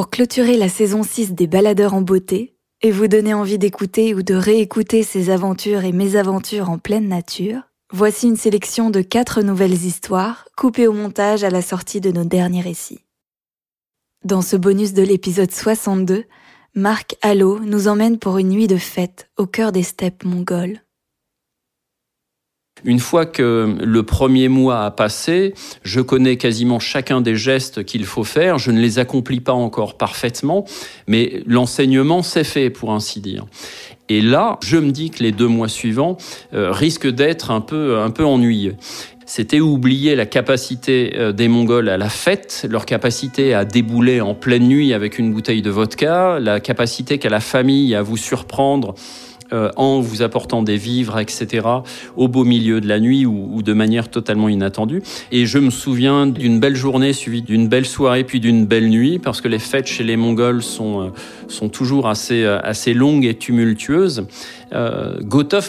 Pour clôturer la saison 6 des Baladeurs en beauté et vous donner envie d'écouter ou de réécouter ces aventures et mésaventures en pleine nature, voici une sélection de quatre nouvelles histoires coupées au montage à la sortie de nos derniers récits. Dans ce bonus de l'épisode 62, Marc Allo nous emmène pour une nuit de fête au cœur des steppes mongoles. Une fois que le premier mois a passé, je connais quasiment chacun des gestes qu'il faut faire. Je ne les accomplis pas encore parfaitement, mais l'enseignement s'est fait, pour ainsi dire. Et là, je me dis que les deux mois suivants euh, risquent d'être un peu, un peu ennuyeux c'était oublier la capacité euh, des Mongols à la fête, leur capacité à débouler en pleine nuit avec une bouteille de vodka, la capacité qu'a la famille à vous surprendre euh, en vous apportant des vivres, etc., au beau milieu de la nuit ou, de manière totalement inattendue. Et je me souviens d'une belle journée suivie d'une belle soirée puis d'une belle nuit, parce que les fêtes chez les Mongols sont, euh, sont toujours assez, euh, assez longues et tumultueuses. Euh,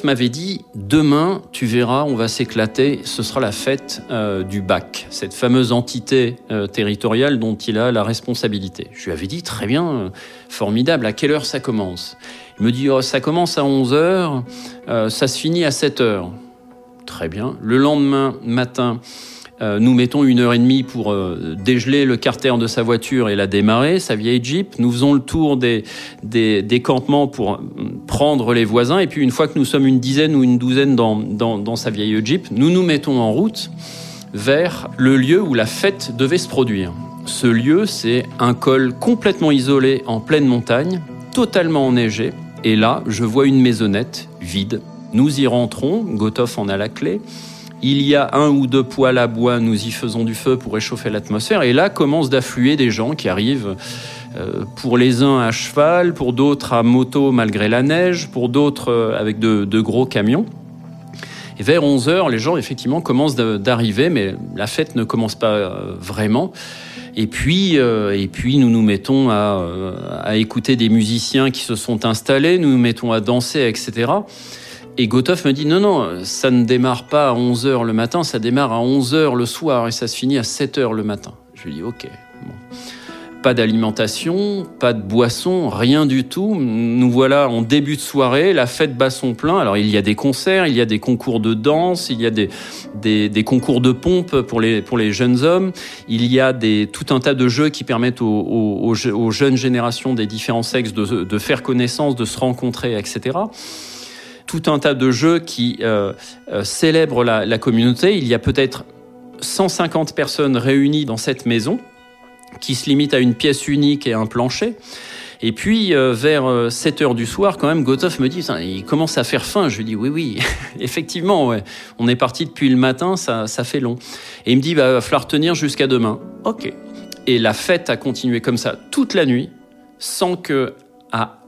m'avait dit demain, tu verras, on va s'éclater. Ce sera la fête du bac, cette fameuse entité territoriale dont il a la responsabilité. Je lui avais dit très bien, formidable. À quelle heure ça commence il me dit, oh, ça commence à 11h, euh, ça se finit à 7h. Très bien. Le lendemain matin, euh, nous mettons une heure et demie pour euh, dégeler le carter de sa voiture et la démarrer, sa vieille Jeep. Nous faisons le tour des, des, campements pour prendre les voisins. Et puis une fois que nous sommes une dizaine ou une douzaine dans, dans, dans sa vieille Jeep, nous nous mettons en route vers le lieu où la fête devait se produire. Ce lieu, c'est un col complètement isolé en pleine montagne, totalement enneigé, et là, je vois une maisonnette vide. Nous y rentrons, Gotov en a la clé. Il y a un ou deux poêles à bois, nous y faisons du feu pour réchauffer l'atmosphère. Et là commencent d'affluer des gens qui arrivent, euh, pour les uns à cheval, pour d'autres à moto malgré la neige, pour d'autres euh, avec de, gros camions. Et vers 11 heures, les gens effectivement commencent d'arriver, mais la fête ne commence pas euh, vraiment. Et puis, euh, et puis nous nous mettons à, euh, à, écouter des musiciens qui se sont installés, nous nous mettons à danser, etc. Et Gotov me dit non, non, ça ne démarre pas à 11h le matin, ça démarre à 11h le soir et ça se finit à 7h le matin. Je lui dis ok. Bon. Pas d'alimentation, pas de boisson, rien du tout. Nous voilà en début de soirée, la fête bat son plein. Alors il y a des concerts, il y a des concours de danse, il y a des, concours de pompe pour les, jeunes hommes, il y a tout un tas de jeux qui permettent aux, jeunes générations des différents sexes de, faire connaissance, de se rencontrer, etc tout un tas de jeux qui euh, euh, célèbrent la communauté. Il y a peut-être 150 personnes réunies dans cette maison qui se limite à une pièce unique et un plancher. Et puis, euh, vers 7 euh, heures du soir, quand même, Gotov me dit, il commence à faire faim. Je lui dis, oui, oui, effectivement, on est parti depuis le matin, ça, ça fait long. Et il me dit, bah, va falloir tenir jusqu'à demain. Ok. Et la fête a continué comme ça toute la nuit, sans que, à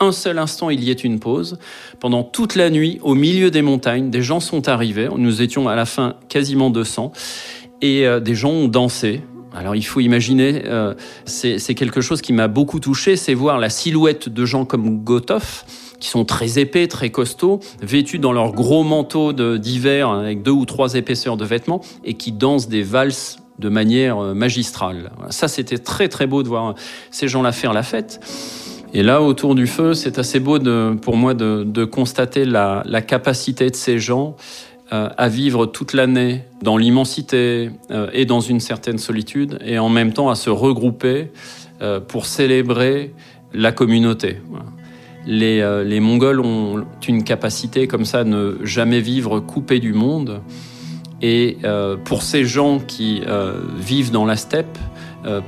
un seul instant, il y ait une pause. Pendant toute la nuit, au milieu des montagnes, des gens sont arrivés. Nous étions à la fin quasiment 200. Et euh, des gens ont dansé, alors il faut imaginer, euh, c'est quelque chose qui m'a beaucoup touché, c'est voir la silhouette de gens comme Gotov, qui sont très épais, très costauds, vêtus dans leurs gros manteaux d'hiver avec deux ou trois épaisseurs de vêtements et qui dansent des valses de manière euh, magistrale. Ça, c'était très très beau de voir ces gens-là faire la fête. Et là, autour du feu, c'est assez beau de, pour moi de, de constater la, la, capacité de ces gens euh, à vivre toute l'année dans l'immensité euh, et dans une certaine solitude, et en même temps à se regrouper euh, pour célébrer la communauté. Les, Mongols ont une capacité comme ça ne jamais vivre coupés du monde. Et pour ces gens qui vivent dans la steppe,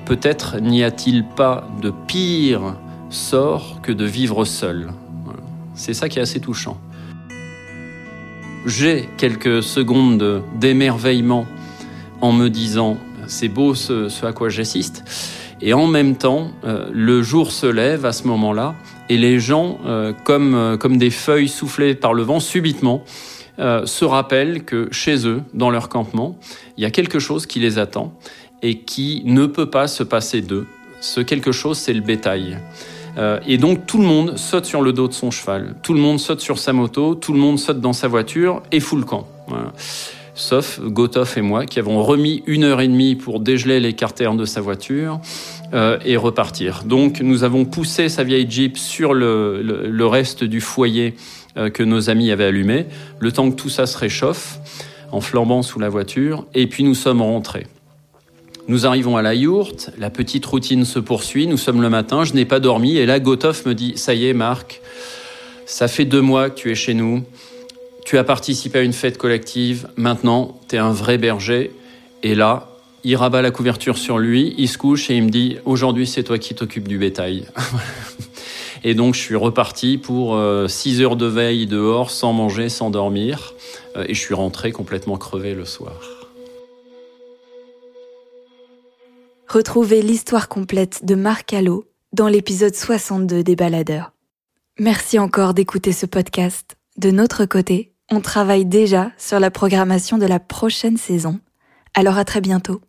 peut-être n'y a-t-il pas de pire sort que de vivre seul. C'est ça qui est assez touchant j'ai quelques secondes d'émerveillement en me disant c'est beau ce, à quoi j'assiste. Et en même temps, euh, le jour se lève à ce moment-là et les gens, euh, comme, euh, comme des feuilles soufflées par le vent, subitement, se rappellent que chez eux, dans leur campement, il y a quelque chose qui les attend et qui ne peut pas se passer d'eux. Ce quelque chose, c'est le bétail. Euh, et donc tout le monde saute sur le dos de son cheval, tout le monde saute sur sa moto, tout le monde saute dans sa voiture et fout le camp. Sauf Gotov et moi qui avons remis une heure et demie pour dégeler les carters de sa voiture euh, et repartir. Donc nous avons poussé sa vieille Jeep sur le, le, reste du foyer euh, que nos amis avaient allumé, le temps que tout ça se réchauffe, en flambant sous la voiture, et puis nous sommes rentrés. Nous arrivons à la yourte, la petite routine se poursuit, nous sommes le matin, je n'ai pas dormi, et là Gotoff me dit, ça y est Marc, ça fait deux mois que tu es chez nous, tu as participé à une fête collective, maintenant tu es un vrai berger, et là, il rabat la couverture sur lui, il se couche et il me dit aujourd'hui c'est toi qui t'occupes du bétail. et donc je suis reparti pour 6 euh, heures de veille dehors sans manger, sans dormir euh, et je suis rentré complètement crevé le soir. Retrouvez l'histoire complète de Marc Allot dans l'épisode 62 des Baladeurs. Merci encore d'écouter ce podcast. De notre côté, on travaille déjà sur la programmation de la prochaine saison. Alors à très bientôt.